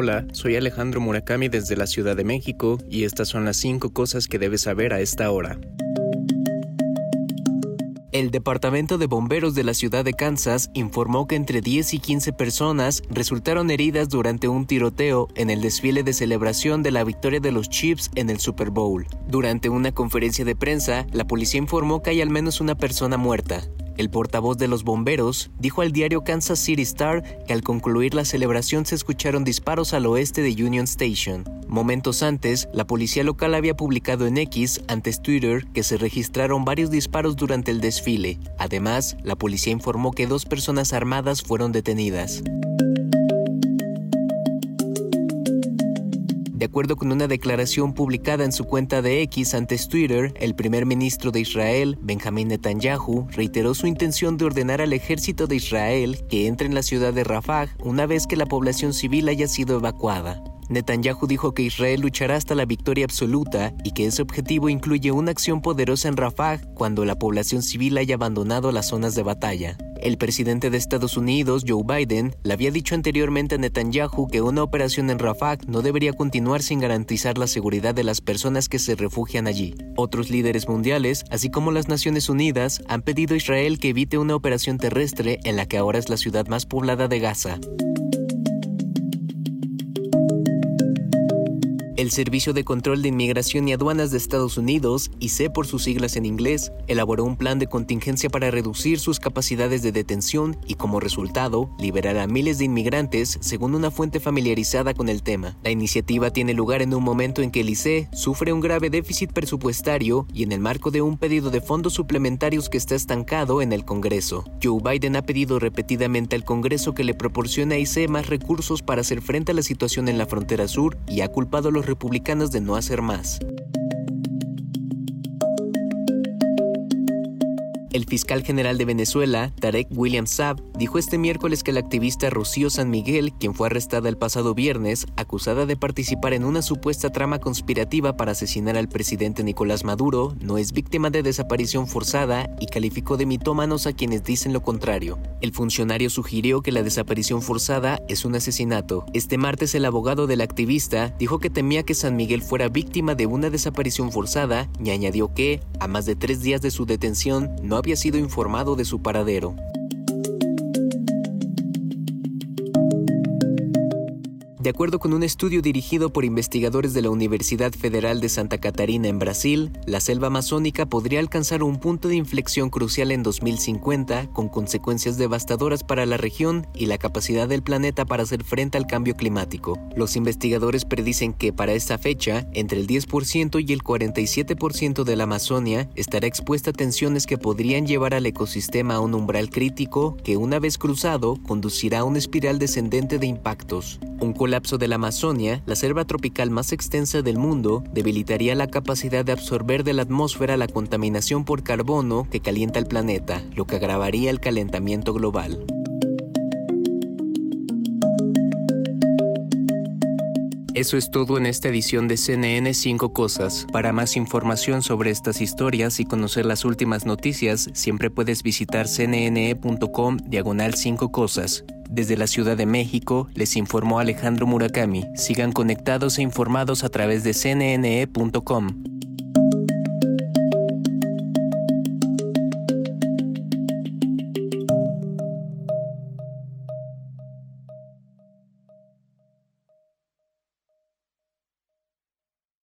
Hola, soy Alejandro Murakami desde la Ciudad de México y estas son las 5 cosas que debes saber a esta hora. El Departamento de Bomberos de la ciudad de Kansas informó que entre 10 y 15 personas resultaron heridas durante un tiroteo en el desfile de celebración de la victoria de los Chiefs en el Super Bowl. Durante una conferencia de prensa, la policía informó que hay al menos una persona muerta. El portavoz de los bomberos dijo al diario Kansas City Star que al concluir la celebración se escucharon disparos al oeste de Union Station. Momentos antes, la policía local había publicado en X, antes Twitter, que se registraron varios disparos durante el desfile. Además, la policía informó que dos personas armadas fueron detenidas. De acuerdo con una declaración publicada en su cuenta de X antes Twitter, el primer ministro de Israel, Benjamin Netanyahu, reiteró su intención de ordenar al ejército de Israel que entre en la ciudad de Rafah una vez que la población civil haya sido evacuada. Netanyahu dijo que Israel luchará hasta la victoria absoluta y que ese objetivo incluye una acción poderosa en Rafah cuando la población civil haya abandonado las zonas de batalla. El presidente de Estados Unidos, Joe Biden, le había dicho anteriormente a Netanyahu que una operación en Rafah no debería continuar sin garantizar la seguridad de las personas que se refugian allí. Otros líderes mundiales, así como las Naciones Unidas, han pedido a Israel que evite una operación terrestre en la que ahora es la ciudad más poblada de Gaza. El Servicio de Control de Inmigración y Aduanas de Estados Unidos, ICE por sus siglas en inglés, elaboró un plan de contingencia para reducir sus capacidades de detención y como resultado liberar a miles de inmigrantes, según una fuente familiarizada con el tema. La iniciativa tiene lugar en un momento en que el ICE sufre un grave déficit presupuestario y en el marco de un pedido de fondos suplementarios que está estancado en el Congreso. Joe Biden ha pedido repetidamente al Congreso que le proporcione a ICE más recursos para hacer frente a la situación en la frontera sur y ha culpado a los republicanos de no hacer más. El fiscal general de Venezuela, Tarek William Saab, dijo este miércoles que la activista Rocío San Miguel, quien fue arrestada el pasado viernes, acusada de participar en una supuesta trama conspirativa para asesinar al presidente Nicolás Maduro, no es víctima de desaparición forzada y calificó de mitómanos a quienes dicen lo contrario. El funcionario sugirió que la desaparición forzada es un asesinato. Este martes el abogado del activista dijo que temía que San Miguel fuera víctima de una desaparición forzada y añadió que, a más de tres días de su detención, no había sido informado de su paradero. De acuerdo con un estudio dirigido por investigadores de la Universidad Federal de Santa Catarina en Brasil, la selva amazónica podría alcanzar un punto de inflexión crucial en 2050 con consecuencias devastadoras para la región y la capacidad del planeta para hacer frente al cambio climático. Los investigadores predicen que para esta fecha, entre el 10% y el 47% de la Amazonia estará expuesta a tensiones que podrían llevar al ecosistema a un umbral crítico que una vez cruzado conducirá a una espiral descendente de impactos. Colapso de la Amazonia, la selva tropical más extensa del mundo, debilitaría la capacidad de absorber de la atmósfera la contaminación por carbono que calienta el planeta, lo que agravaría el calentamiento global. Eso es todo en esta edición de CNN 5 Cosas. Para más información sobre estas historias y conocer las últimas noticias, siempre puedes visitar cnne.com diagonal 5 Cosas. Desde la Ciudad de México, les informó Alejandro Murakami. Sigan conectados e informados a través de cnne.com.